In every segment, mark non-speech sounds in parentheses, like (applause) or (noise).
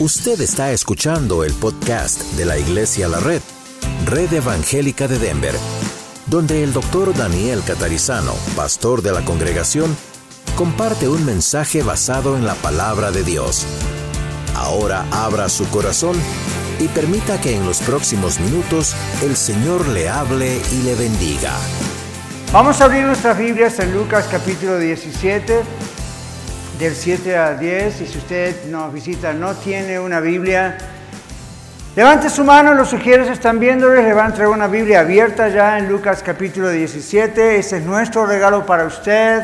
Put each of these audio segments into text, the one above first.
Usted está escuchando el podcast de la Iglesia La Red, Red Evangélica de Denver, donde el doctor Daniel Catarizano, pastor de la congregación, comparte un mensaje basado en la palabra de Dios. Ahora abra su corazón y permita que en los próximos minutos el Señor le hable y le bendiga. Vamos a abrir nuestras Biblias en Lucas capítulo 17 del 7 al 10 y si usted nos visita no tiene una Biblia, levante su mano, los sugieres están viéndoles, le van a traer una Biblia abierta ya en Lucas capítulo 17, ese es nuestro regalo para usted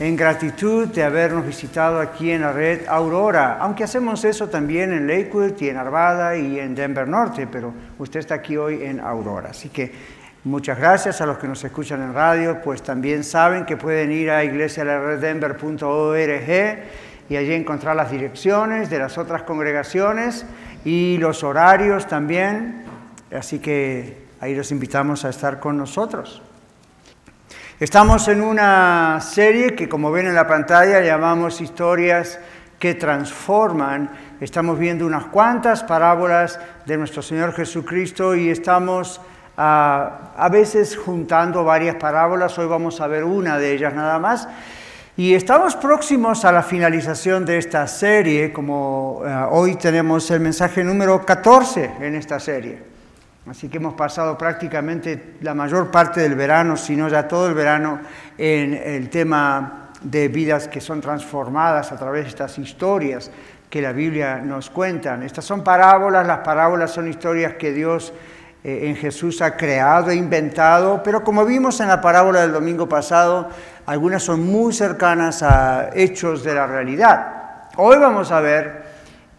en gratitud de habernos visitado aquí en la red Aurora, aunque hacemos eso también en Lakewood y en Arvada y en Denver Norte, pero usted está aquí hoy en Aurora, así que Muchas gracias a los que nos escuchan en radio, pues también saben que pueden ir a iglesialareddenver.org y allí encontrar las direcciones de las otras congregaciones y los horarios también. Así que ahí los invitamos a estar con nosotros. Estamos en una serie que como ven en la pantalla llamamos historias que transforman. Estamos viendo unas cuantas parábolas de nuestro Señor Jesucristo y estamos a veces juntando varias parábolas, hoy vamos a ver una de ellas nada más. Y estamos próximos a la finalización de esta serie, como eh, hoy tenemos el mensaje número 14 en esta serie. Así que hemos pasado prácticamente la mayor parte del verano, si no ya todo el verano, en el tema de vidas que son transformadas a través de estas historias que la Biblia nos cuenta. Estas son parábolas, las parábolas son historias que Dios en Jesús ha creado e inventado, pero como vimos en la parábola del domingo pasado, algunas son muy cercanas a hechos de la realidad. Hoy vamos a ver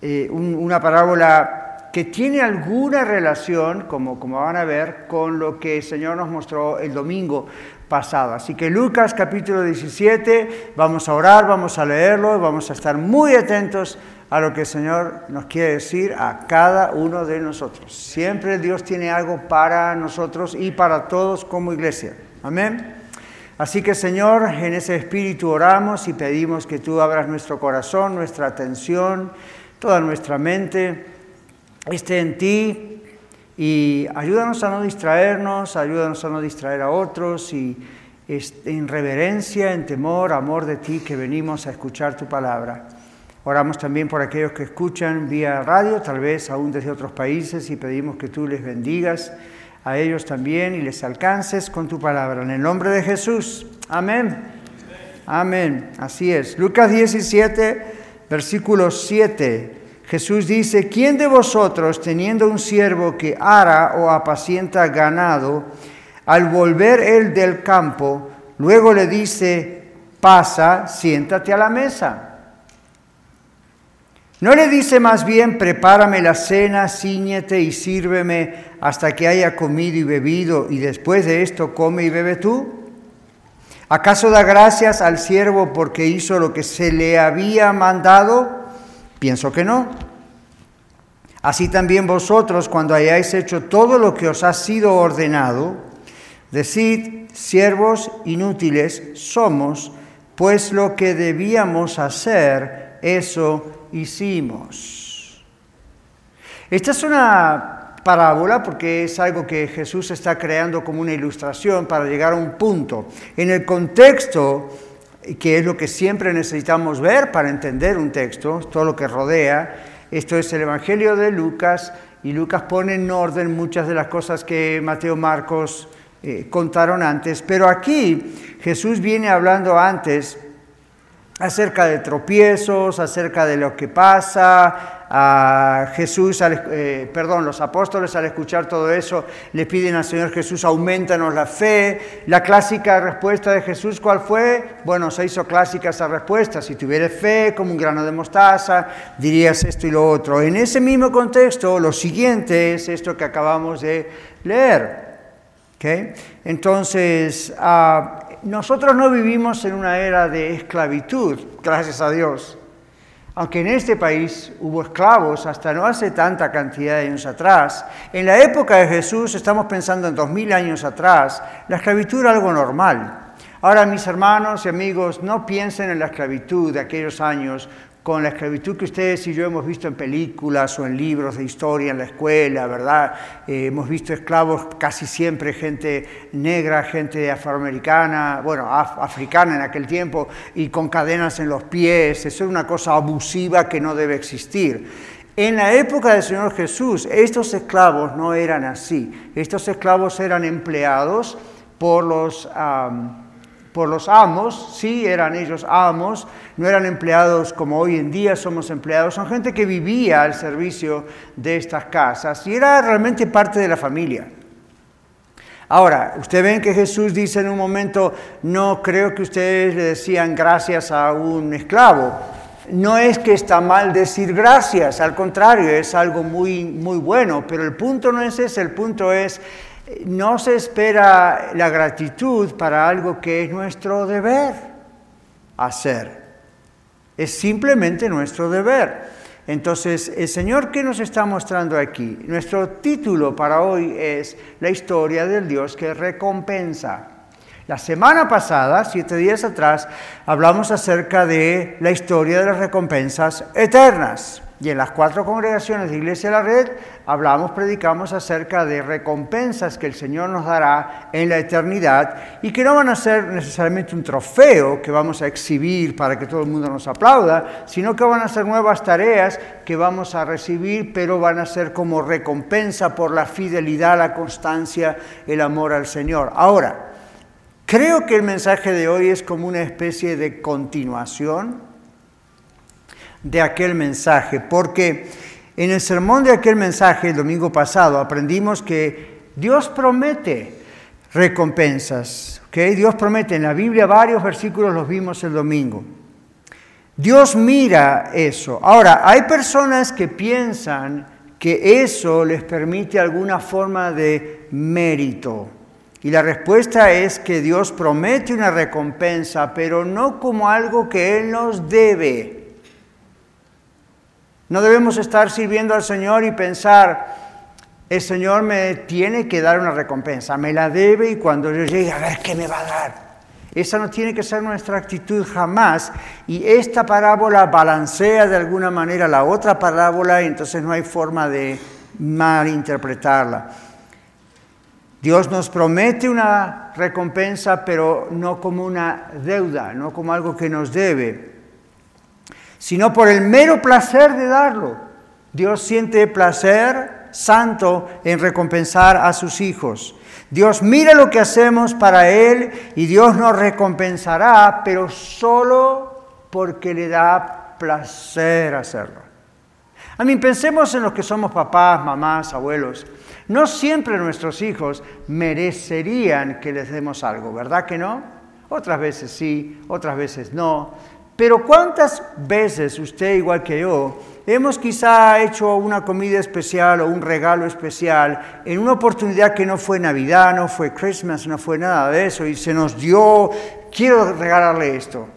eh, una parábola que tiene alguna relación, como, como van a ver, con lo que el Señor nos mostró el domingo pasado. Así que Lucas capítulo 17, vamos a orar, vamos a leerlo, vamos a estar muy atentos a lo que el Señor nos quiere decir a cada uno de nosotros. Siempre Dios tiene algo para nosotros y para todos como iglesia. Amén. Así que Señor, en ese espíritu oramos y pedimos que tú abras nuestro corazón, nuestra atención, toda nuestra mente, esté en ti y ayúdanos a no distraernos, ayúdanos a no distraer a otros y en reverencia, en temor, amor de ti que venimos a escuchar tu palabra. Oramos también por aquellos que escuchan vía radio, tal vez aún desde otros países, y pedimos que tú les bendigas a ellos también y les alcances con tu palabra. En el nombre de Jesús. Amén. Amén. Así es. Lucas 17, versículo 7. Jesús dice, ¿quién de vosotros, teniendo un siervo que ara o apacienta ganado, al volver él del campo, luego le dice, pasa, siéntate a la mesa? ¿No le dice más bien, prepárame la cena, ciñete y sírveme hasta que haya comido y bebido, y después de esto come y bebe tú? ¿Acaso da gracias al siervo porque hizo lo que se le había mandado? Pienso que no. Así también vosotros, cuando hayáis hecho todo lo que os ha sido ordenado, decid, siervos inútiles somos, pues lo que debíamos hacer, eso hicimos. Esta es una parábola porque es algo que Jesús está creando como una ilustración para llegar a un punto. En el contexto, que es lo que siempre necesitamos ver para entender un texto, todo lo que rodea, esto es el Evangelio de Lucas, y Lucas pone en orden muchas de las cosas que Mateo Marcos eh, contaron antes, pero aquí Jesús viene hablando antes acerca de tropiezos, acerca de lo que pasa. A Jesús, eh, perdón, los apóstoles al escuchar todo eso le piden al Señor Jesús, aumentanos la fe. La clásica respuesta de Jesús, ¿cuál fue? Bueno, se hizo clásica esa respuesta. Si tuvieras fe como un grano de mostaza, dirías esto y lo otro. En ese mismo contexto, lo siguiente es esto que acabamos de leer. Entonces, uh, nosotros no vivimos en una era de esclavitud, gracias a Dios. Aunque en este país hubo esclavos hasta no hace tanta cantidad de años atrás, en la época de Jesús, estamos pensando en dos mil años atrás, la esclavitud era algo normal. Ahora, mis hermanos y amigos, no piensen en la esclavitud de aquellos años con la esclavitud que ustedes y yo hemos visto en películas o en libros de historia en la escuela, ¿verdad? Eh, hemos visto esclavos casi siempre, gente negra, gente afroamericana, bueno, africana en aquel tiempo, y con cadenas en los pies. Eso es una cosa abusiva que no debe existir. En la época del Señor Jesús, estos esclavos no eran así. Estos esclavos eran empleados por los por los amos, sí eran ellos amos, no eran empleados como hoy en día somos empleados, son gente que vivía al servicio de estas casas y era realmente parte de la familia. Ahora, ustedes ven que Jesús dice en un momento, no creo que ustedes le decían gracias a un esclavo. No es que está mal decir gracias, al contrario, es algo muy, muy bueno, pero el punto no es ese, el punto es no se espera la gratitud para algo que es nuestro deber hacer. Es simplemente nuestro deber. Entonces, el Señor que nos está mostrando aquí, nuestro título para hoy es la historia del Dios que recompensa. La semana pasada, siete días atrás, hablamos acerca de la historia de las recompensas eternas. Y en las cuatro congregaciones de Iglesia de la Red hablamos, predicamos acerca de recompensas que el Señor nos dará en la eternidad y que no van a ser necesariamente un trofeo que vamos a exhibir para que todo el mundo nos aplauda, sino que van a ser nuevas tareas que vamos a recibir, pero van a ser como recompensa por la fidelidad, la constancia, el amor al Señor. Ahora, creo que el mensaje de hoy es como una especie de continuación de aquel mensaje, porque en el sermón de aquel mensaje el domingo pasado aprendimos que Dios promete recompensas, ¿okay? Dios promete, en la Biblia varios versículos los vimos el domingo. Dios mira eso. Ahora, hay personas que piensan que eso les permite alguna forma de mérito. Y la respuesta es que Dios promete una recompensa, pero no como algo que Él nos debe. No debemos estar sirviendo al Señor y pensar, el Señor me tiene que dar una recompensa, me la debe y cuando yo llegue a ver qué me va a dar. Esa no tiene que ser nuestra actitud jamás. Y esta parábola balancea de alguna manera la otra parábola y entonces no hay forma de malinterpretarla. Dios nos promete una recompensa, pero no como una deuda, no como algo que nos debe sino por el mero placer de darlo. Dios siente placer santo en recompensar a sus hijos. Dios mira lo que hacemos para Él y Dios nos recompensará, pero solo porque le da placer hacerlo. A mí pensemos en los que somos papás, mamás, abuelos. No siempre nuestros hijos merecerían que les demos algo, ¿verdad que no? Otras veces sí, otras veces no. Pero ¿cuántas veces usted, igual que yo, hemos quizá hecho una comida especial o un regalo especial en una oportunidad que no fue Navidad, no fue Christmas, no fue nada de eso, y se nos dio, quiero regalarle esto,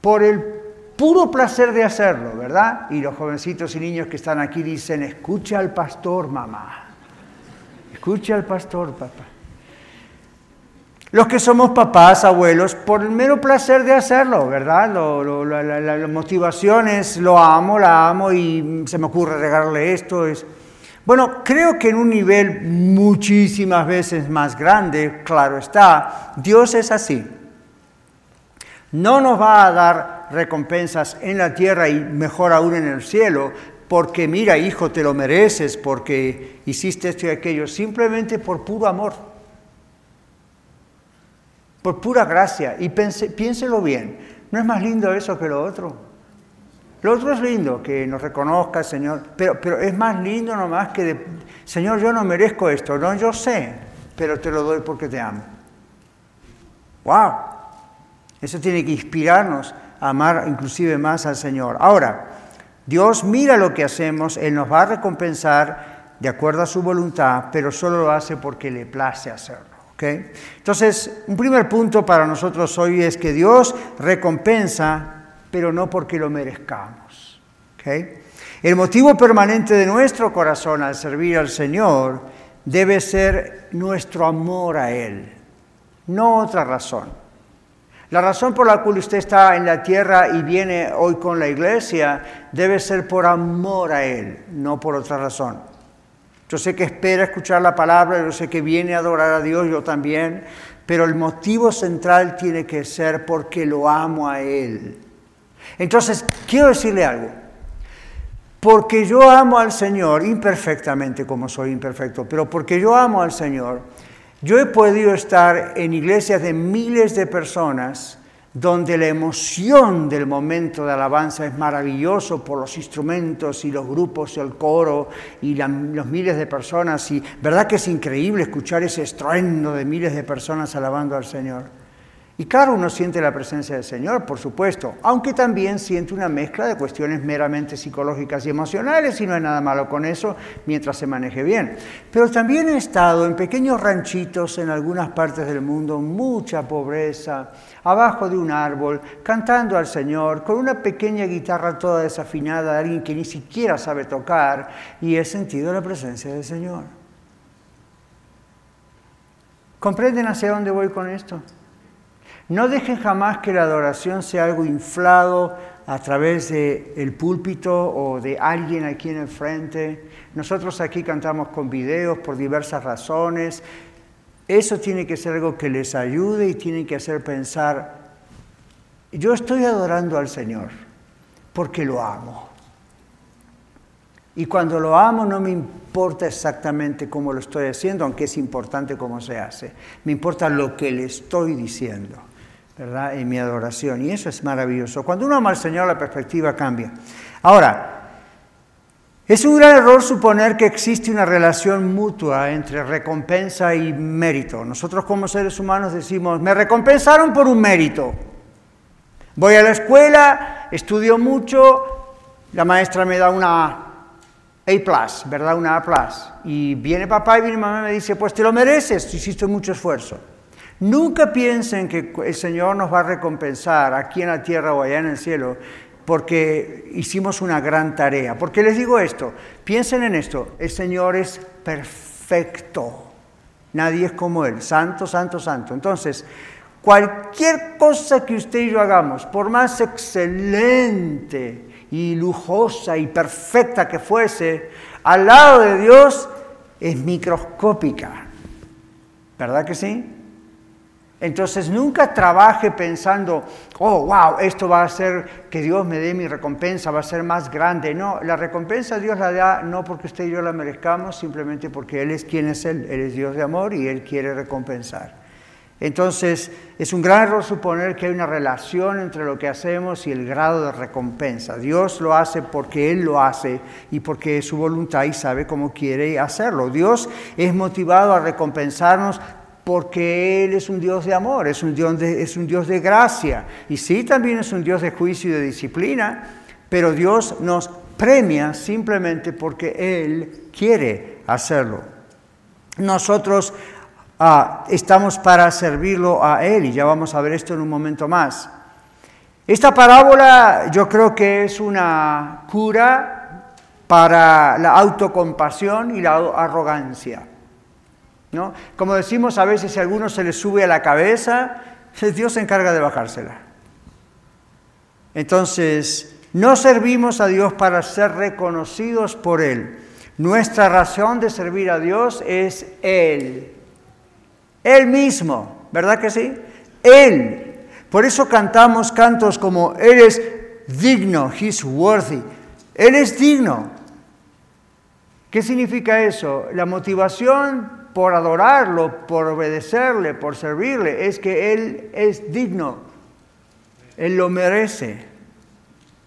por el puro placer de hacerlo, ¿verdad? Y los jovencitos y niños que están aquí dicen, escucha al pastor, mamá, escucha al pastor, papá. Los que somos papás, abuelos, por el mero placer de hacerlo, ¿verdad? la, motivación es, lo amo, la amo y se me ocurre regalarle esto. Es... Bueno, creo que en un nivel muchísimas veces más grande, claro está, Dios es así. No nos va a dar recompensas en la tierra y mejor aún en el cielo, porque mira, hijo, te lo mereces, porque hiciste esto y aquello, simplemente por puro amor por pura gracia. Y piénselo bien, ¿no es más lindo eso que lo otro? Lo otro es lindo, que nos reconozca, Señor, pero, pero es más lindo nomás que, de, Señor, yo no merezco esto, no, yo sé, pero te lo doy porque te amo. ¡Wow! Eso tiene que inspirarnos a amar inclusive más al Señor. Ahora, Dios mira lo que hacemos, Él nos va a recompensar de acuerdo a su voluntad, pero solo lo hace porque le place hacerlo. Entonces, un primer punto para nosotros hoy es que Dios recompensa, pero no porque lo merezcamos. El motivo permanente de nuestro corazón al servir al Señor debe ser nuestro amor a Él, no otra razón. La razón por la cual usted está en la tierra y viene hoy con la iglesia debe ser por amor a Él, no por otra razón. Yo sé que espera escuchar la palabra, yo sé que viene a adorar a Dios, yo también, pero el motivo central tiene que ser porque lo amo a Él. Entonces, quiero decirle algo. Porque yo amo al Señor, imperfectamente como soy imperfecto, pero porque yo amo al Señor, yo he podido estar en iglesias de miles de personas donde la emoción del momento de alabanza es maravilloso por los instrumentos y los grupos y el coro y los miles de personas. Y verdad que es increíble escuchar ese estruendo de miles de personas alabando al Señor. Y claro, uno siente la presencia del Señor, por supuesto, aunque también siente una mezcla de cuestiones meramente psicológicas y emocionales, y no hay nada malo con eso mientras se maneje bien. Pero también he estado en pequeños ranchitos en algunas partes del mundo, mucha pobreza, abajo de un árbol, cantando al Señor, con una pequeña guitarra toda desafinada de alguien que ni siquiera sabe tocar, y he sentido la presencia del Señor. ¿Comprenden hacia dónde voy con esto? No dejen jamás que la adoración sea algo inflado a través del el púlpito o de alguien aquí en el frente. Nosotros aquí cantamos con videos por diversas razones. Eso tiene que ser algo que les ayude y tiene que hacer pensar, yo estoy adorando al Señor porque lo amo. Y cuando lo amo no me importa exactamente cómo lo estoy haciendo, aunque es importante cómo se hace. Me importa lo que le estoy diciendo. ¿Verdad? En mi adoración. Y eso es maravilloso. Cuando uno ama al Señor, la perspectiva cambia. Ahora, es un gran error suponer que existe una relación mutua entre recompensa y mérito. Nosotros como seres humanos decimos, me recompensaron por un mérito. Voy a la escuela, estudio mucho, la maestra me da una A, ¿verdad? Una A. Y viene papá y viene mamá y me dice, pues te lo mereces, hiciste mucho esfuerzo. Nunca piensen que el Señor nos va a recompensar aquí en la tierra o allá en el cielo porque hicimos una gran tarea. ¿Por qué les digo esto? Piensen en esto, el Señor es perfecto. Nadie es como Él, santo, santo, santo. Entonces, cualquier cosa que usted y yo hagamos, por más excelente y lujosa y perfecta que fuese, al lado de Dios es microscópica. ¿Verdad que sí? Entonces nunca trabaje pensando, oh, wow, esto va a hacer que Dios me dé mi recompensa, va a ser más grande. No, la recompensa Dios la da no porque usted y yo la merezcamos, simplemente porque Él es quien es Él. Él es Dios de amor y Él quiere recompensar. Entonces es un gran error suponer que hay una relación entre lo que hacemos y el grado de recompensa. Dios lo hace porque Él lo hace y porque es su voluntad y sabe cómo quiere hacerlo. Dios es motivado a recompensarnos porque Él es un Dios de amor, es un Dios de, es un Dios de gracia. Y sí, también es un Dios de juicio y de disciplina, pero Dios nos premia simplemente porque Él quiere hacerlo. Nosotros ah, estamos para servirlo a Él y ya vamos a ver esto en un momento más. Esta parábola yo creo que es una cura para la autocompasión y la arrogancia. Como decimos a veces, si a alguno se le sube a la cabeza, (laughs) Dios se encarga de bajársela. Entonces, no servimos a Dios para ser reconocidos por Él. Nuestra razón de servir a Dios es Él. Él mismo, ¿verdad que sí? Él. Por eso cantamos cantos como Él es digno, He's worthy. Él es digno. ¿Qué significa eso? La motivación por adorarlo, por obedecerle, por servirle, es que Él es digno. Él lo merece.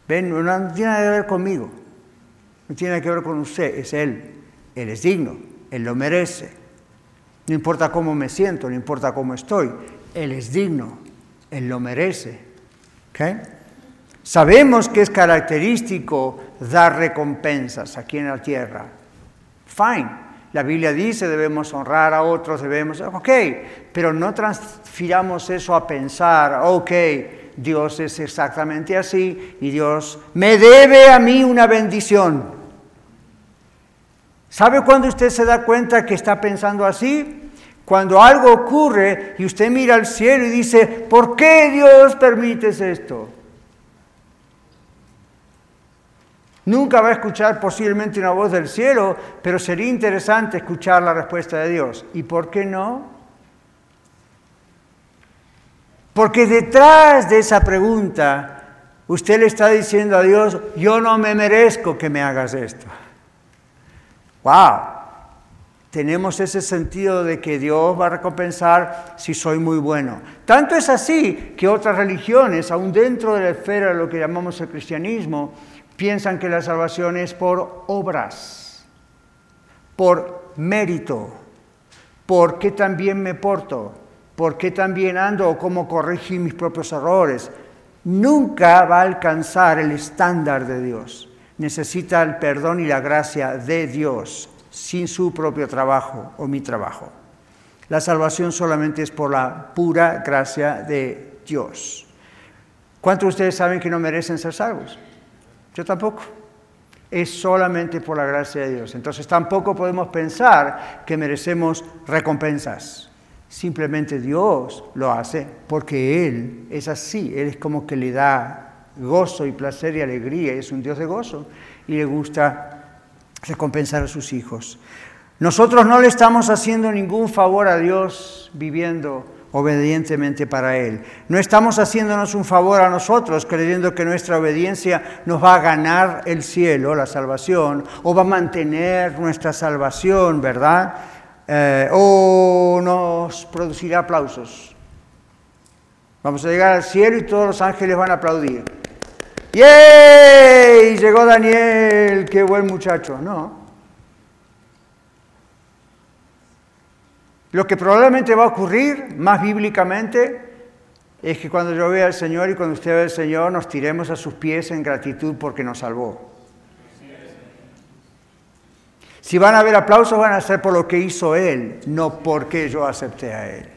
Ven, no tiene nada que ver conmigo, no tiene que ver con usted, es Él. Él es digno, Él lo merece. No importa cómo me siento, no importa cómo estoy, Él es digno, Él lo merece. Sabemos que es característico dar recompensas aquí en la tierra. Fine. La Biblia dice debemos honrar a otros, debemos, ok, pero no transfiramos eso a pensar, ok, Dios es exactamente así y Dios me debe a mí una bendición. ¿Sabe cuándo usted se da cuenta que está pensando así? Cuando algo ocurre y usted mira al cielo y dice, ¿por qué Dios permites esto? Nunca va a escuchar posiblemente una voz del cielo, pero sería interesante escuchar la respuesta de Dios. ¿Y por qué no? Porque detrás de esa pregunta, usted le está diciendo a Dios, yo no me merezco que me hagas esto. ¡Wow! Tenemos ese sentido de que Dios va a recompensar si soy muy bueno. Tanto es así que otras religiones, aún dentro de la esfera de lo que llamamos el cristianismo, piensan que la salvación es por obras, por mérito, por qué también me porto, por qué también ando o cómo corregir mis propios errores. Nunca va a alcanzar el estándar de Dios. Necesita el perdón y la gracia de Dios sin su propio trabajo o mi trabajo. La salvación solamente es por la pura gracia de Dios. ¿Cuántos de ustedes saben que no merecen ser salvos? Yo tampoco. Es solamente por la gracia de Dios. Entonces tampoco podemos pensar que merecemos recompensas. Simplemente Dios lo hace porque Él es así. Él es como que le da gozo y placer y alegría. Es un Dios de gozo y le gusta recompensar a sus hijos. Nosotros no le estamos haciendo ningún favor a Dios viviendo obedientemente para Él. No estamos haciéndonos un favor a nosotros creyendo que nuestra obediencia nos va a ganar el cielo, la salvación, o va a mantener nuestra salvación, ¿verdad? Eh, o nos producirá aplausos. Vamos a llegar al cielo y todos los ángeles van a aplaudir. ¡Yay! Llegó Daniel, qué buen muchacho. No, Lo que probablemente va a ocurrir más bíblicamente es que cuando yo vea al Señor y cuando usted vea al Señor nos tiremos a sus pies en gratitud porque nos salvó. Si van a haber aplausos van a ser por lo que hizo Él, no porque yo acepté a Él.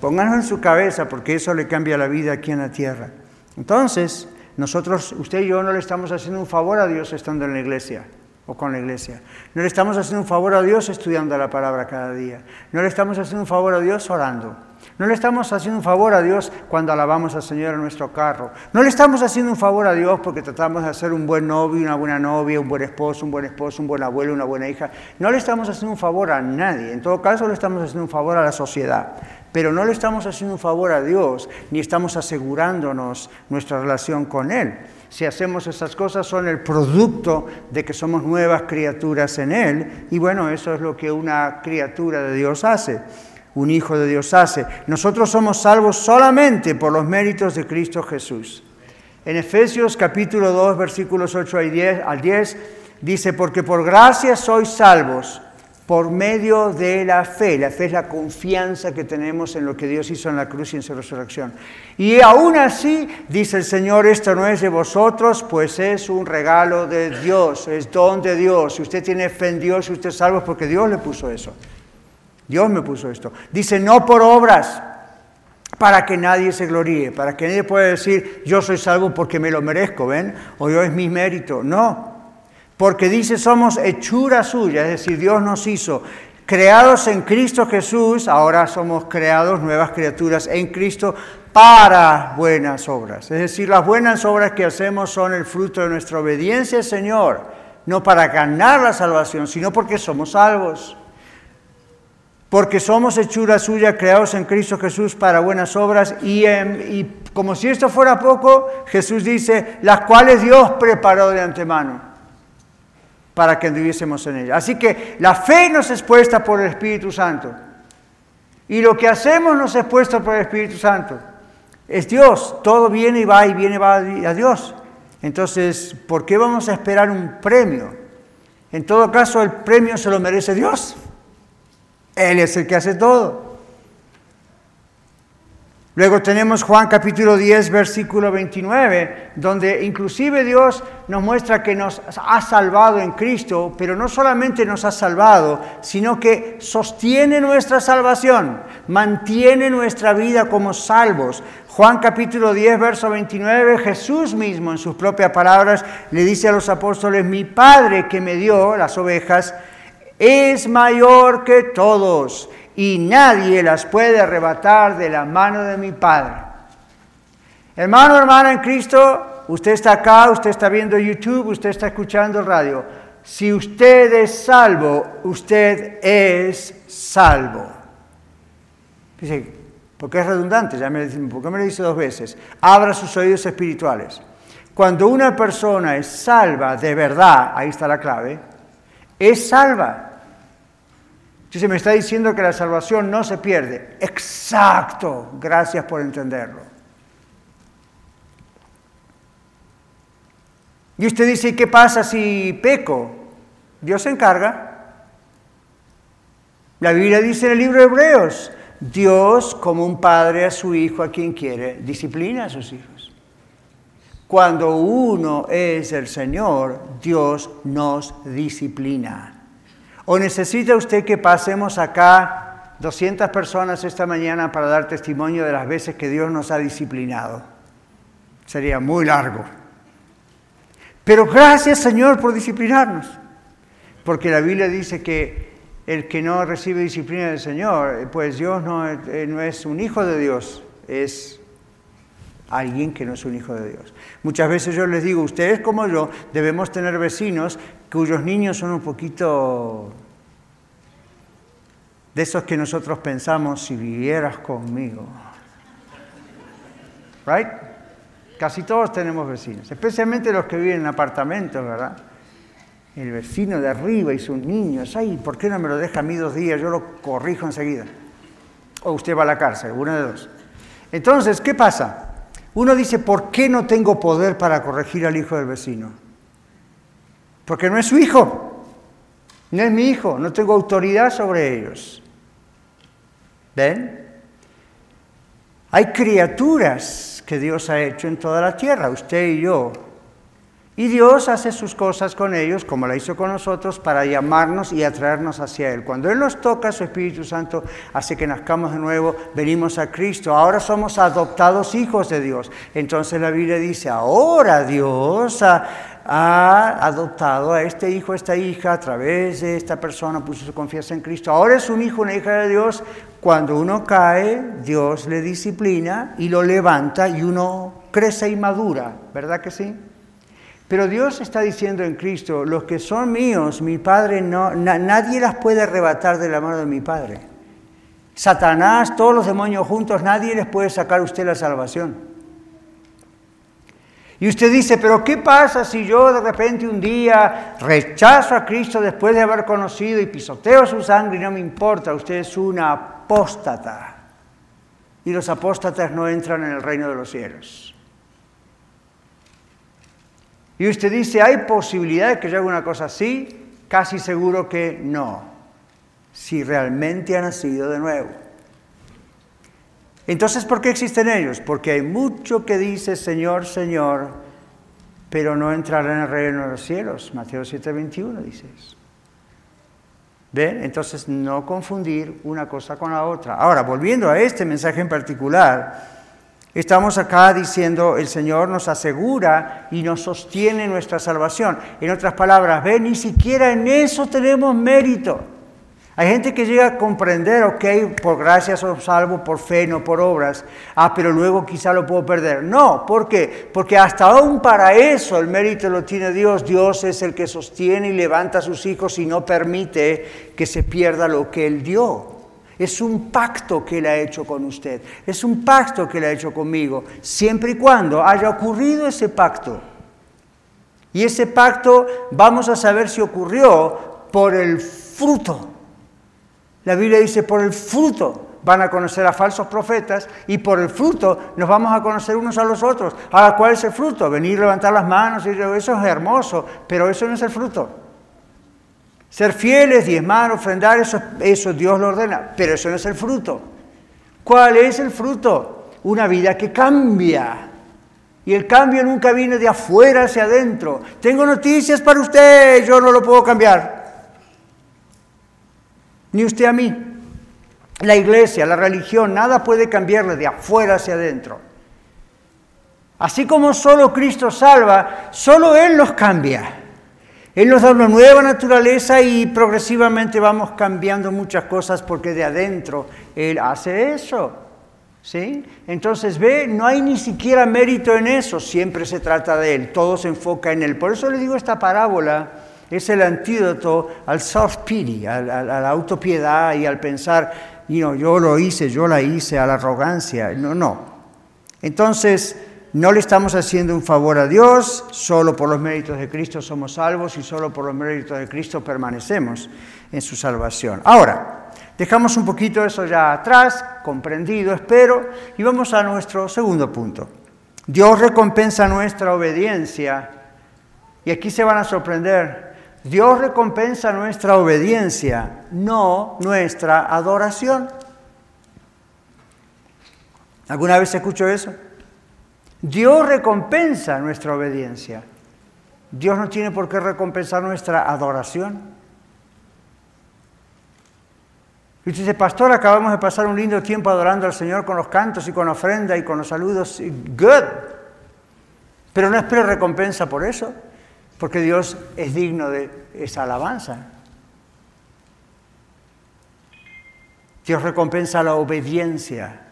Pónganlo en su cabeza porque eso le cambia la vida aquí en la tierra. Entonces, nosotros, usted y yo no le estamos haciendo un favor a Dios estando en la iglesia o con la iglesia. No le estamos haciendo un favor a Dios estudiando la palabra cada día. No le estamos haciendo un favor a Dios orando. No le estamos haciendo un favor a Dios cuando alabamos al Señor en nuestro carro. No le estamos haciendo un favor a Dios porque tratamos de hacer un buen novio, una buena novia, un buen esposo, un buen esposo, un buen abuelo, una buena hija. No le estamos haciendo un favor a nadie. En todo caso, le estamos haciendo un favor a la sociedad. Pero no le estamos haciendo un favor a Dios, ni estamos asegurándonos nuestra relación con Él si hacemos esas cosas, son el producto de que somos nuevas criaturas en Él. Y bueno, eso es lo que una criatura de Dios hace, un hijo de Dios hace. Nosotros somos salvos solamente por los méritos de Cristo Jesús. En Efesios capítulo 2, versículos 8 al 10, dice, porque por gracia sois salvos por medio de la fe. La fe es la confianza que tenemos en lo que Dios hizo en la cruz y en su resurrección. Y aún así, dice el Señor, esto no es de vosotros, pues es un regalo de Dios, es don de Dios. Si usted tiene fe en Dios, usted es salvo porque Dios le puso eso. Dios me puso esto. Dice, no por obras, para que nadie se gloríe, para que nadie pueda decir, yo soy salvo porque me lo merezco, ¿ven? O yo es mi mérito. No, porque dice somos hechura suya, es decir, Dios nos hizo creados en Cristo Jesús, ahora somos creados nuevas criaturas en Cristo para buenas obras. Es decir, las buenas obras que hacemos son el fruto de nuestra obediencia al Señor, no para ganar la salvación, sino porque somos salvos. Porque somos hechura suya, creados en Cristo Jesús para buenas obras, y, y como si esto fuera poco, Jesús dice, las cuales Dios preparó de antemano para que anduviésemos en ella. Así que la fe nos es puesta por el Espíritu Santo. Y lo que hacemos nos es puesto por el Espíritu Santo. Es Dios, todo viene y va y viene y va a Dios. Entonces, ¿por qué vamos a esperar un premio? En todo caso, el premio se lo merece Dios. Él es el que hace todo. Luego tenemos Juan capítulo 10, versículo 29, donde inclusive Dios nos muestra que nos ha salvado en Cristo, pero no solamente nos ha salvado, sino que sostiene nuestra salvación, mantiene nuestra vida como salvos. Juan capítulo 10, verso 29, Jesús mismo en sus propias palabras le dice a los apóstoles, mi Padre que me dio las ovejas, es mayor que todos y nadie las puede arrebatar de la mano de mi Padre. Hermano, hermana en Cristo, usted está acá, usted está viendo YouTube, usted está escuchando radio. Si usted es salvo, usted es salvo. Dice, porque es redundante, ya me ¿por qué me lo dice dos veces? Abra sus oídos espirituales. Cuando una persona es salva de verdad, ahí está la clave, es salva. Entonces me está diciendo que la salvación no se pierde. Exacto, gracias por entenderlo. Y usted dice, ¿qué pasa si peco? Dios se encarga. La Biblia dice en el libro de Hebreos, Dios como un padre a su hijo a quien quiere, disciplina a sus hijos. Cuando uno es el Señor, Dios nos disciplina. ¿O necesita usted que pasemos acá 200 personas esta mañana para dar testimonio de las veces que Dios nos ha disciplinado? Sería muy largo. Pero gracias Señor por disciplinarnos. Porque la Biblia dice que el que no recibe disciplina del Señor, pues Dios no, eh, no es un hijo de Dios, es alguien que no es un hijo de Dios. Muchas veces yo les digo, ustedes como yo debemos tener vecinos cuyos niños son un poquito de esos que nosotros pensamos si vivieras conmigo. Right? Casi todos tenemos vecinos, especialmente los que viven en apartamentos, ¿verdad? El vecino de arriba y sus niños, ay, ¿por qué no me lo deja a mí dos días? Yo lo corrijo enseguida. O usted va a la cárcel, una de dos. Entonces, ¿qué pasa? Uno dice, ¿por qué no tengo poder para corregir al hijo del vecino? Porque no es su hijo, no es mi hijo, no tengo autoridad sobre ellos. ¿Ven? Hay criaturas que Dios ha hecho en toda la tierra, usted y yo, y Dios hace sus cosas con ellos, como la hizo con nosotros, para llamarnos y atraernos hacia Él. Cuando Él nos toca, su Espíritu Santo hace que nazcamos de nuevo, venimos a Cristo. Ahora somos adoptados hijos de Dios. Entonces la Biblia dice, ahora Dios ha, adoptado a este hijo, a esta hija, a través de esta persona, puso su confianza en Cristo. Ahora es un hijo, una hija de Dios. Cuando uno cae, Dios le disciplina y lo levanta y uno crece y madura, ¿verdad que sí? Pero Dios está diciendo en Cristo, los que son míos, mi Padre no, nadie las puede arrebatar de la mano de mi Padre. Satanás, todos los demonios juntos, nadie les puede sacar a usted la salvación. Y usted dice, pero ¿qué pasa si yo de repente un día rechazo a Cristo después de haber conocido y pisoteo su sangre y no me importa? Usted es una apóstata. Y los apóstatas no entran en el reino de los cielos. Y usted dice, ¿hay posibilidad de que yo haga una cosa así? Casi seguro que no, si realmente ha nacido de nuevo. Entonces, ¿por qué existen ellos? Porque hay mucho que dice Señor, Señor, pero no entrará en el reino de los cielos. Mateo 7:21 dice eso. ¿Ven? Entonces, no confundir una cosa con la otra. Ahora, volviendo a este mensaje en particular, Estamos acá diciendo, el Señor nos asegura y nos sostiene nuestra salvación. En otras palabras, ve, ni siquiera en eso tenemos mérito. Hay gente que llega a comprender, ok, por gracia soy salvo, por fe, no por obras. Ah, pero luego quizá lo puedo perder. No, ¿por qué? Porque hasta aún para eso el mérito lo tiene Dios. Dios es el que sostiene y levanta a sus hijos y no permite que se pierda lo que Él dio. Es un pacto que Él ha hecho con usted. Es un pacto que Él ha hecho conmigo, siempre y cuando haya ocurrido ese pacto. Y ese pacto vamos a saber si ocurrió por el fruto. La Biblia dice, por el fruto van a conocer a falsos profetas y por el fruto nos vamos a conocer unos a los otros. Ahora, ¿cuál es el fruto? Venir, levantar las manos y eso es hermoso, pero eso no es el fruto. Ser fieles, diezmar, ofrendar, eso, eso Dios lo ordena, pero eso no es el fruto. ¿Cuál es el fruto? Una vida que cambia. Y el cambio nunca viene de afuera hacia adentro. Tengo noticias para usted, yo no lo puedo cambiar. Ni usted a mí. La iglesia, la religión, nada puede cambiarle de afuera hacia adentro. Así como solo Cristo salva, solo Él los cambia. Él nos da una nueva naturaleza y progresivamente vamos cambiando muchas cosas porque de adentro Él hace eso. ¿Sí? Entonces, ve, no hay ni siquiera mérito en eso, siempre se trata de Él, todo se enfoca en Él. Por eso le digo esta parábola, es el antídoto al self-pity, a, la autopiedad y al pensar, you yo lo hice, yo la hice, a la arrogancia. No, no. Entonces, no le estamos haciendo un favor a Dios, solo por los méritos de Cristo somos salvos y solo por los méritos de Cristo permanecemos en su salvación. Ahora, dejamos un poquito eso ya atrás, comprendido, espero, y vamos a nuestro segundo punto. Dios recompensa nuestra obediencia, y aquí se van a sorprender, Dios recompensa nuestra obediencia, no nuestra adoración. ¿Alguna vez escucho eso? Dios recompensa nuestra obediencia. Dios no tiene por qué recompensar nuestra adoración. Y usted dice, pastor, acabamos de pasar un lindo tiempo adorando al Señor con los cantos y con ofrenda y con los saludos. Good. Pero no espero recompensa por eso, porque Dios es digno de esa alabanza. Dios recompensa la obediencia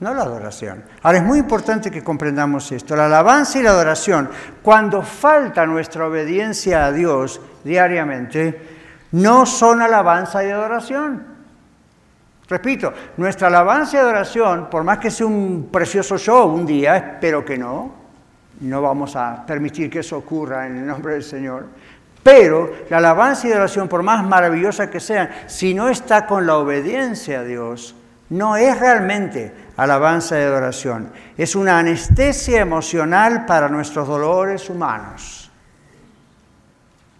no la adoración. Ahora es muy importante que comprendamos esto. La alabanza y la adoración, cuando falta nuestra obediencia a Dios diariamente, no son alabanza y adoración. Repito, nuestra alabanza y adoración, por más que sea un precioso show un día, espero que no, no vamos a permitir que eso ocurra en el nombre del Señor, pero la alabanza y adoración, por más maravillosa que sean, si no está con la obediencia a Dios, no es realmente alabanza y adoración. Es una anestesia emocional para nuestros dolores humanos.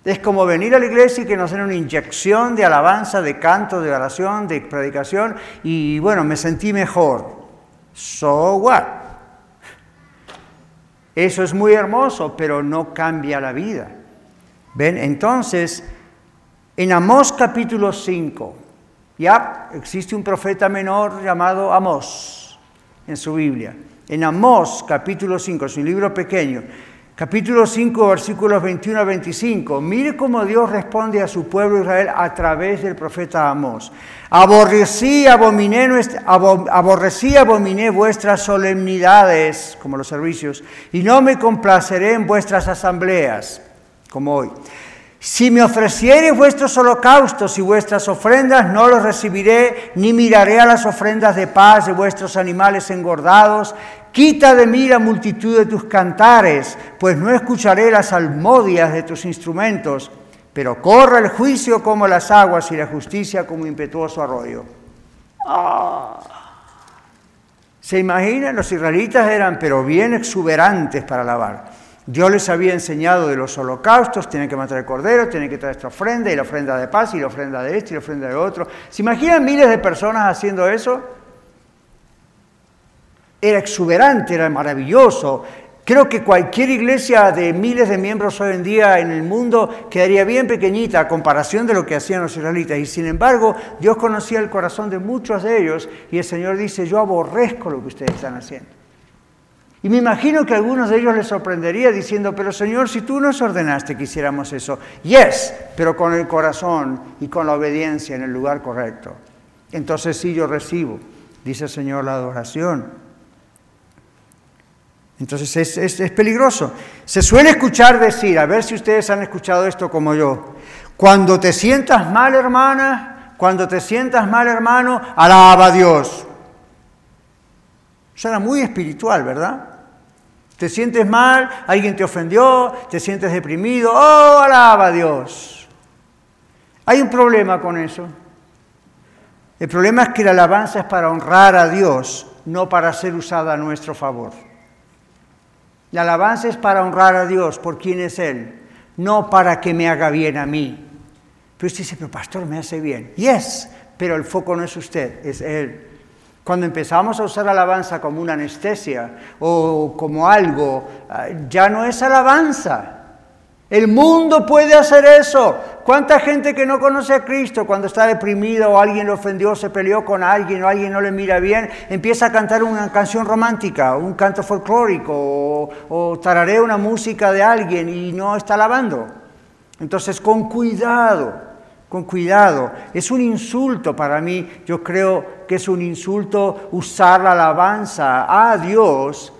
Es como venir a la iglesia y que nos den una inyección de alabanza, de canto, de oración, de predicación, y bueno, me sentí mejor. So what? Eso es muy hermoso, pero no cambia la vida. ¿Ven? Entonces, en Amós capítulo 5, ya existe un profeta menor llamado Amós en su Biblia. En Amós, capítulo 5, es un libro pequeño, capítulo 5, versículos 21 a 25. Mire cómo Dios responde a su pueblo Israel a través del profeta Amós. Aborrecí, abominé, aborrecí, abominé vuestras solemnidades, como los servicios, y no me complaceré en vuestras asambleas, como hoy. Si me ofreciereis vuestros holocaustos y vuestras ofrendas, no los recibiré, ni miraré a las ofrendas de paz de vuestros animales engordados. Quita de mí la multitud de tus cantares, pues no escucharé las almodias de tus instrumentos. Pero corra el juicio como las aguas y la justicia como impetuoso arroyo. Ah. ¿Se imaginan? Los israelitas eran pero bien exuberantes para alabar. Dios les había enseñado de los holocaustos, tienen que matar el cordero, tienen que traer esta ofrenda, y la ofrenda de paz, y la ofrenda de este, y la ofrenda de otro. ¿Se imaginan miles de personas haciendo eso? Era exuberante, era maravilloso. Creo que cualquier iglesia de miles de miembros hoy en día en el mundo quedaría bien pequeñita a comparación de lo que hacían los israelitas. Y sin embargo, Dios conocía el corazón de muchos de ellos y el Señor dice, yo aborrezco lo que ustedes están haciendo. Y me imagino que a algunos de ellos les sorprendería diciendo, pero Señor, si tú nos ordenaste que hiciéramos eso, yes, pero con el corazón y con la obediencia en el lugar correcto. Entonces sí yo recibo, dice el Señor, la adoración. Entonces es, es peligroso. Se suele escuchar decir, a ver si ustedes han escuchado esto como yo, cuando te sientas mal, hermana, cuando te sientas mal, hermano, alaba a Dios. Suena muy espiritual, ¿verdad? Te sientes mal, alguien te ofendió, te sientes deprimido, oh, alaba a Dios. Hay un problema con eso. El problema es que la alabanza es para honrar a Dios, no para ser usada a nuestro favor. La alabanza es para honrar a Dios por quien es Él, no para que me haga bien a mí. Pero usted dice, pero pastor, me hace bien. Yes, pero el foco no es usted, es Él. Cuando empezamos a usar alabanza como una anestesia o como algo, ah, ya no es alabanza. El mundo puede hacer eso. ¿Cuánta gente que no conoce a Cristo cuando está deprimido o alguien le ofendió, se peleó con alguien o alguien no le mira bien, empieza a cantar una canción romántica, un canto folclórico o, o tararea una música de alguien y no está alabando? Entonces, con cuidado, con cuidado. Es un insulto para mí, yo creo que es un insulto usar la alabanza a Dios,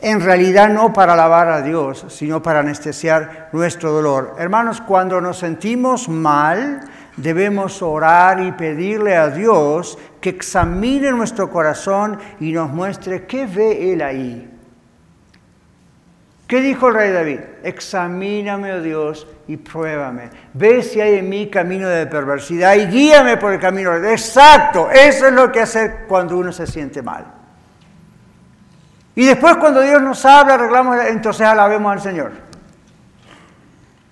en realidad no para alabar a Dios, sino para anestesiar nuestro dolor. Hermanos, cuando nos sentimos mal, debemos orar y pedirle a Dios que examine nuestro corazón y nos muestre qué ve Él ahí. ¿Qué dijo el rey David? Examíname, oh Dios, y pruébame. Ve si hay en mí camino de perversidad y guíame por el camino. Exacto, eso es lo que hace cuando uno se siente mal. Y después cuando Dios nos habla, arreglamos, entonces alabemos al Señor.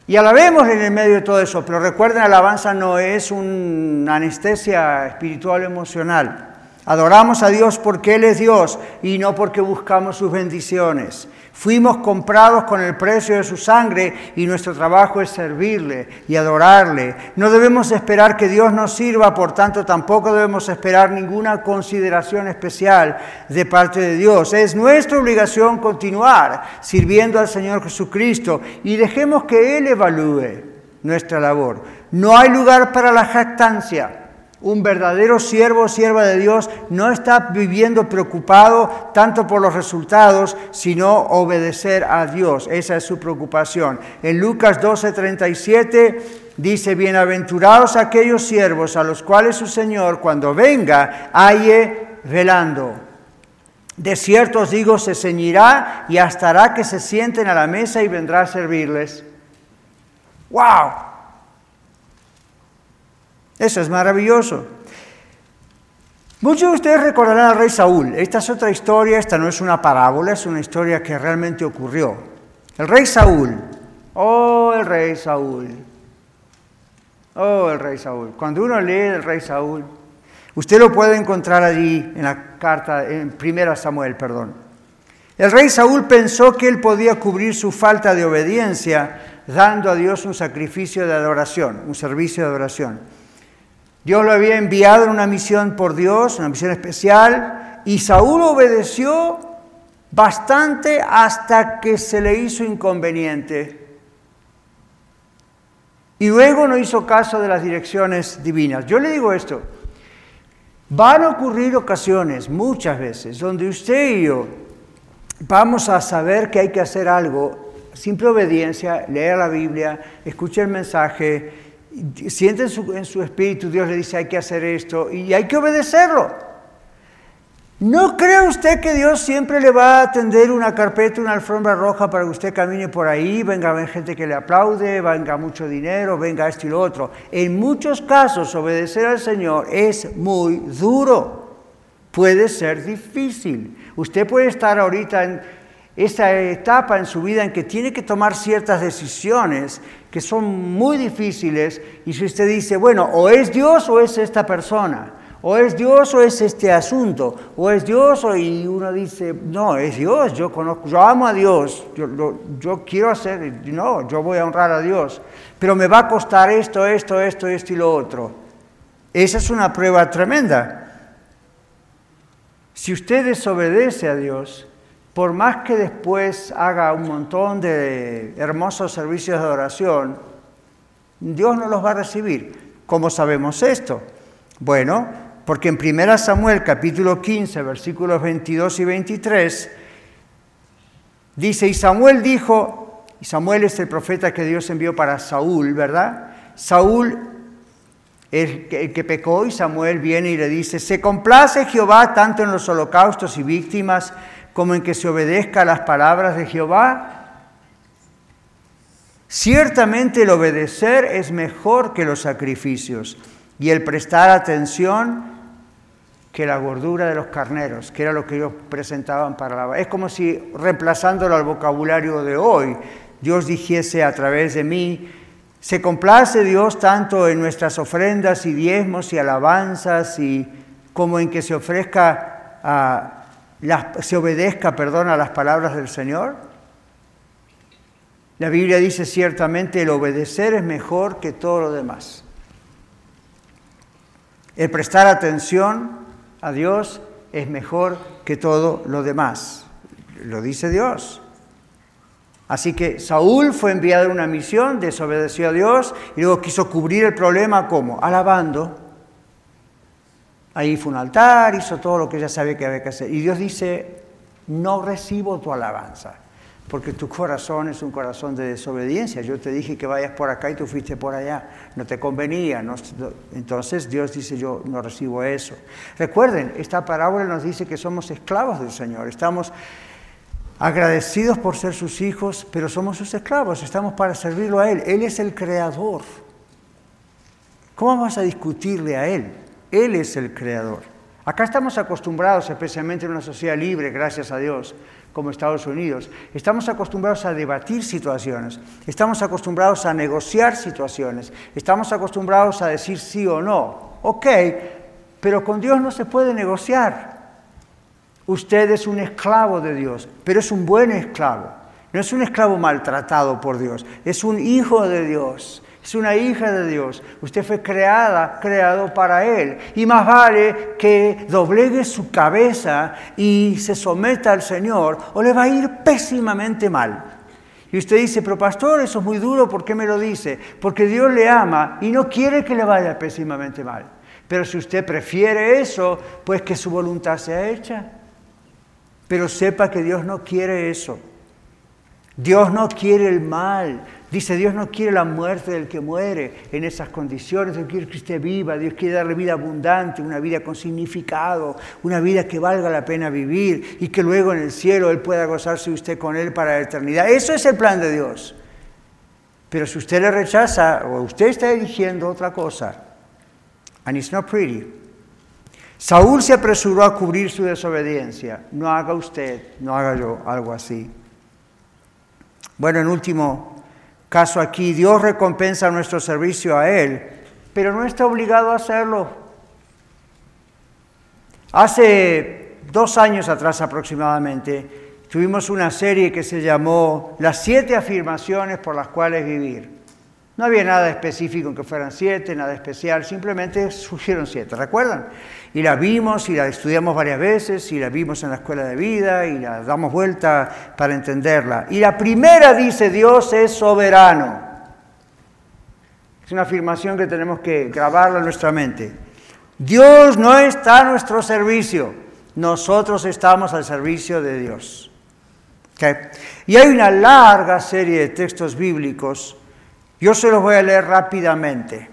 Y alabemos en el medio de todo eso, pero recuerden, la alabanza no es una anestesia espiritual emocional. Adoramos a Dios porque Él es Dios y no porque buscamos sus bendiciones. Fuimos comprados con el precio de su sangre y nuestro trabajo es servirle y adorarle. No debemos esperar que Dios nos sirva, por tanto tampoco debemos esperar ninguna consideración especial de parte de Dios. Es nuestra obligación continuar sirviendo al Señor Jesucristo y dejemos que Él evalúe nuestra labor. No hay lugar para la jactancia. Un verdadero siervo o sierva de Dios no está viviendo preocupado tanto por los resultados, sino obedecer a Dios. Esa es su preocupación. En Lucas 12:37 dice, bienaventurados aquellos siervos a los cuales su Señor cuando venga halle velando. De cierto os digo, se ceñirá y hasta hará que se sienten a la mesa y vendrá a servirles. ¡Wow! Eso es maravilloso. Muchos de ustedes recordarán al rey Saúl. Esta es otra historia, esta no es una parábola, es una historia que realmente ocurrió. El rey Saúl, oh el rey Saúl, oh el rey Saúl. Cuando uno lee el rey Saúl, usted lo puede encontrar allí en la carta, en primera Samuel, perdón. El rey Saúl pensó que él podía cubrir su falta de obediencia dando a Dios un sacrificio de adoración, un servicio de adoración. Dios lo había enviado en una misión por Dios, una misión especial, y Saúl obedeció bastante hasta que se le hizo inconveniente. Y luego no hizo caso de las direcciones divinas. Yo le digo esto, van a ocurrir ocasiones, muchas veces, donde usted y yo vamos a saber que hay que hacer algo, simple obediencia, leer la Biblia, escuchar el mensaje, siente en su, espíritu, Dios le dice hay que hacer esto y hay que obedecerlo. ¿No cree usted que Dios siempre le va a tender una carpeta, una alfombra roja para que usted camine por ahí, venga a gente que le aplaude, venga mucho dinero, venga esto y lo otro? En muchos casos obedecer al Señor es muy duro, puede ser difícil. Usted puede estar ahorita en esa etapa en su vida en que tiene que tomar ciertas decisiones que son muy difíciles y si usted dice, bueno, o es Dios o es esta persona, o es Dios o es este asunto, o es Dios o y uno dice, no, es Dios, yo conozco, yo amo a Dios, yo, yo quiero hacer, no, yo voy a honrar a Dios, pero me va a costar esto, esto, esto, esto y lo otro. Esa es una prueba tremenda. Si usted desobedece a Dios, por más que después haga un montón de hermosos servicios de oración, Dios no los va a recibir. ¿Cómo sabemos esto? Bueno, porque en 1 Samuel capítulo 15, versículos 22 y 23, dice, y Samuel dijo, y Samuel es el profeta que Dios envió para Saúl, ¿verdad? Saúl que, el que pecó y Samuel viene y le dice, se complace Jehová tanto en los holocaustos y víctimas como en que se obedezca a las palabras de Jehová? Ciertamente el obedecer es mejor que los sacrificios y el prestar atención que la gordura de los carneros, que era lo que ellos presentaban para la... Es como si reemplazándolo al vocabulario de hoy, Dios dijese a través de mí, se complace Dios tanto en nuestras ofrendas y diezmos y alabanzas y como en que se ofrezca a se obedezca, perdón, a las palabras del Señor? La Biblia dice ciertamente el obedecer es mejor que todo lo demás. El prestar atención a Dios es mejor que todo lo demás. Lo dice Dios. Así que Saúl fue enviado en una misión, desobedeció a Dios y luego quiso cubrir el problema como alabando. Ahí fue un altar, hizo todo lo que ya sabía que había que hacer. Y Dios dice, no recibo tu alabanza, porque tu corazón es un corazón de desobediencia. Yo te dije que vayas por acá y tú fuiste por allá. No te convenía. entonces Dios dice, yo no recibo eso. Recuerden, esta parábola nos dice que somos esclavos del Señor. Estamos agradecidos por ser sus hijos, pero somos sus esclavos, estamos para servirlo a Él. Él es el creador. ¿Cómo vamos a discutirle a Él? Él es el creador. Acá estamos acostumbrados, especialmente en una sociedad libre, gracias a Dios, como Estados Unidos, estamos acostumbrados a debatir situaciones, estamos acostumbrados a negociar situaciones, estamos acostumbrados a decir sí o no. Ok, pero con Dios no se puede negociar. Usted es un esclavo de Dios, pero es un buen esclavo. No es un esclavo maltratado por Dios, es un hijo de Dios, es una hija de Dios. Usted fue creada, creado para Él. Y más vale que doblegue su cabeza y se someta al Señor o le va a ir pésimamente mal. Y usted dice, pero pastor, eso es muy duro, ¿por qué me lo dice? Porque Dios le ama y no quiere que le vaya pésimamente mal. Pero si usted prefiere eso, pues que su voluntad sea hecha. Pero sepa que Dios no quiere eso. Dios no quiere el mal. Dice, Dios no quiere la muerte del que muere en esas condiciones. Dios quiere que usted viva. Dios quiere darle vida abundante, una vida con significado, una vida que valga la pena vivir y que luego en el cielo Él pueda gozarse usted con Él para la eternidad. Eso es el plan de Dios. Pero si usted le rechaza o usted está eligiendo otra cosa, and it's not pretty, Saúl se apresuró a cubrir su desobediencia. No haga usted, no haga yo algo así. Bueno, en último caso aquí, Dios recompensa nuestro servicio a Él, pero no está obligado a hacerlo. Hace dos años atrás aproximadamente, tuvimos una serie que se llamó Las siete afirmaciones por las cuales vivir. No había nada específico en que fueran siete, nada especial, simplemente surgieron siete, ¿recuerdan? Y la vimos y la estudiamos varias veces y la vimos en la escuela de vida y la damos vuelta para entenderla. Y la primera dice, Dios es soberano. Es una afirmación que tenemos que grabarla en nuestra mente. Dios no está a nuestro servicio, nosotros estamos al servicio de Dios. Y hay una larga serie de textos bíblicos yo se los voy a leer rápidamente.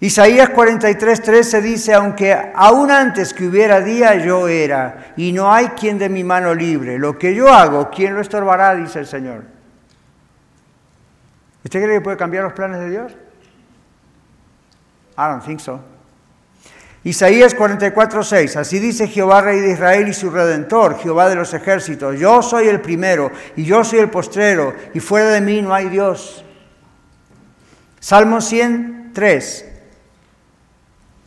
Isaías 43, 13 dice, aunque aún antes que hubiera día yo era, y no hay quien de mi mano libre, lo que yo hago, ¿quién lo estorbará? dice el Señor. ¿Usted cree que puede cambiar los planes de Dios? I don't think so. Isaías 44, 6. Así dice Jehová, Rey de Israel y su Redentor, Jehová de los ejércitos. Yo soy el primero y yo soy el postrero, y fuera de mí no hay Dios. Salmo 103.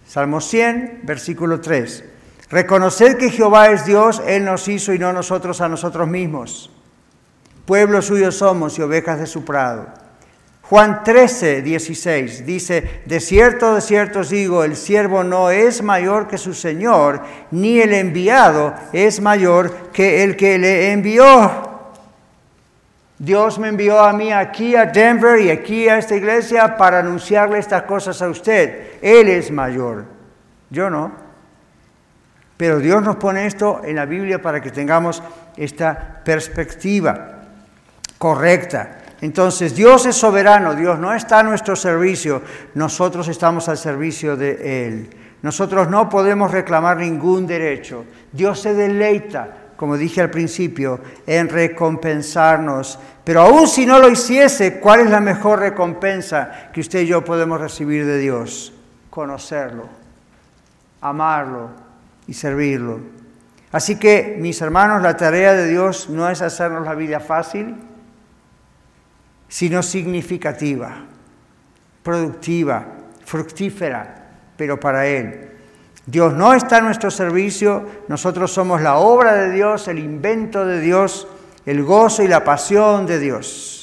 Salmo 100, versículo 3. Reconoced que Jehová es Dios, Él nos hizo y no nosotros a nosotros mismos. Pueblo suyo somos y ovejas de su prado. Juan 13, 16 dice, de cierto, de cierto os digo, el siervo no es mayor que su Señor, ni el enviado es mayor que el que le envió. Dios me envió a mí aquí a Denver y aquí a esta iglesia para anunciarle estas cosas a usted. Él es mayor, yo no. Pero Dios nos pone esto en la Biblia para que tengamos esta perspectiva correcta. Entonces, Dios es soberano, Dios no está a nuestro servicio, nosotros estamos al servicio de Él. Nosotros no podemos reclamar ningún derecho. Dios se deleita, como dije al principio, en recompensarnos. Pero aún si no lo hiciese, ¿cuál es la mejor recompensa que usted y yo podemos recibir de Dios? Conocerlo, amarlo y servirlo. Así que, mis hermanos, la tarea de Dios no es hacernos la vida fácil, sino significativa, productiva, fructífera, pero para Él. Dios no está a nuestro servicio, nosotros somos la obra de Dios, el invento de Dios, el gozo y la pasión de Dios.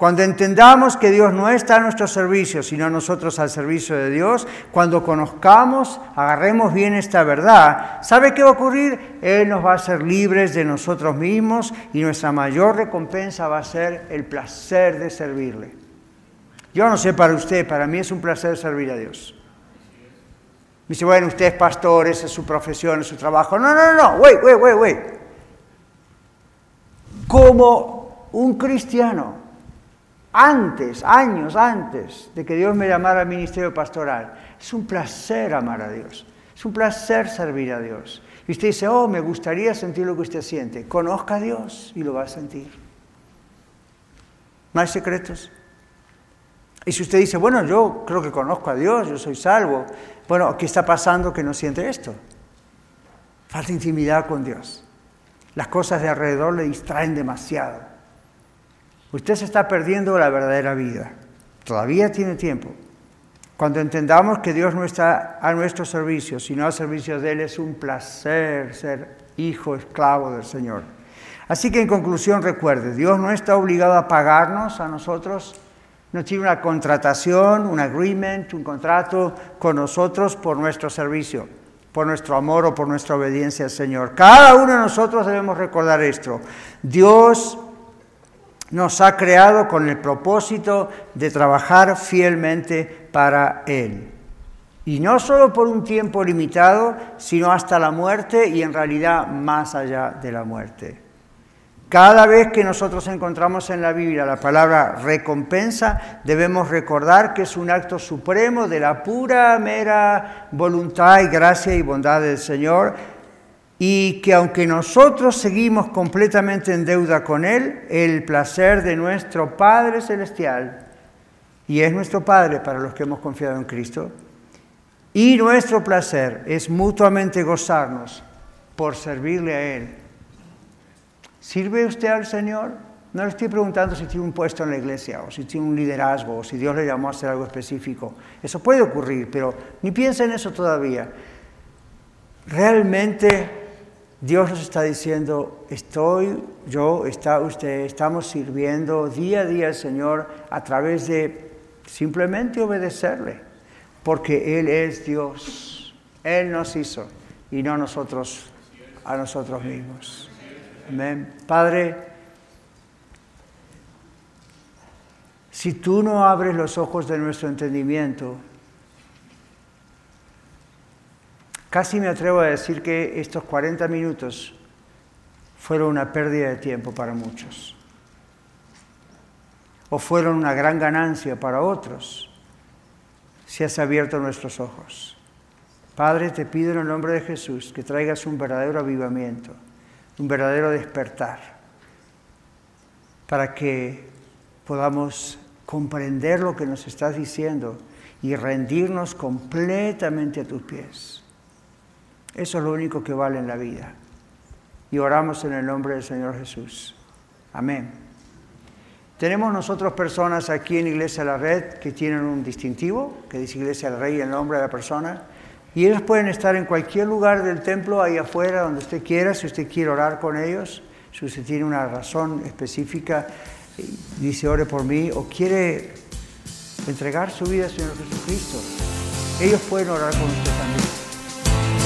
Cuando entendamos que Dios no está a nuestro servicio, sino nosotros al servicio de Dios, cuando conozcamos, agarremos bien esta verdad, ¿sabe qué va a ocurrir? Él nos va a hacer libres de nosotros mismos y nuestra mayor recompensa va a ser el placer de servirle. Yo no sé para usted, para mí es un placer servir a Dios. dice, bueno, usted es pastor, esa es su profesión, es su trabajo. No, no, no, wait, wait, wait, wait. Como un cristiano, antes, años antes de que Dios me llamara al ministerio pastoral. Es un placer amar a Dios. Es un placer servir a Dios. Y usted dice, oh, me gustaría sentir lo que usted siente. Conozca a Dios y lo va a sentir. No hay secretos. Y si usted dice, bueno, yo creo que conozco a Dios, yo soy salvo. Bueno, ¿qué está pasando que no siente esto? Falta intimidad con Dios. Las cosas de alrededor le distraen demasiado. Usted se está perdiendo la verdadera vida. Todavía tiene tiempo. Cuando entendamos que Dios no está a nuestro servicio, sino al servicio de Él, es un placer ser hijo, esclavo del Señor. Así que en conclusión recuerde, Dios no está obligado a pagarnos a nosotros, no tiene una contratación, un agreement, un contrato con nosotros por nuestro servicio, por nuestro amor o por nuestra obediencia al Señor. Cada uno de nosotros debemos recordar esto. Dios nos ha creado con el propósito de trabajar fielmente para Él. Y no solo por un tiempo limitado, sino hasta la muerte y en realidad más allá de la muerte. Cada vez que nosotros encontramos en la Biblia la palabra recompensa, debemos recordar que es un acto supremo de la pura, mera voluntad y gracia y bondad del Señor y que aunque nosotros seguimos completamente en deuda con Él, el placer de nuestro Padre Celestial, y es nuestro Padre para los que hemos confiado en Cristo, y nuestro placer es mutuamente gozarnos por servirle a Él. ¿Sirve usted al Señor? No le estoy preguntando si tiene un puesto en la iglesia o si tiene un liderazgo o si Dios le llamó a hacer algo específico. Eso puede ocurrir, pero ni piensa en eso todavía. Realmente Dios nos está diciendo, estoy yo, está usted, estamos sirviendo día a día al Señor a través de simplemente obedecerle, porque Él es Dios, Él nos hizo y no nosotros a nosotros mismos. Amén. Padre, si tú no abres los ojos de nuestro entendimiento, Casi me atrevo a decir que estos 40 minutos fueron una pérdida de tiempo para muchos. O fueron una gran ganancia para otros si has abierto nuestros ojos. Padre, te pido en el nombre de Jesús que traigas un verdadero avivamiento, un verdadero despertar, para que podamos comprender lo que nos estás diciendo y rendirnos completamente a tus pies. Eso es lo único que vale en la vida. Y oramos en el nombre del Señor Jesús. Amén. Tenemos nosotros personas aquí en Iglesia la Red que tienen un distintivo, que dice Iglesia del Rey, el nombre de la persona. Y ellos pueden estar en cualquier lugar del templo, ahí afuera, donde usted quiera, si usted quiere orar con ellos, si usted tiene una razón específica, dice ore por mí, o quiere entregar su vida al Señor Jesucristo. Ellos pueden orar con usted también.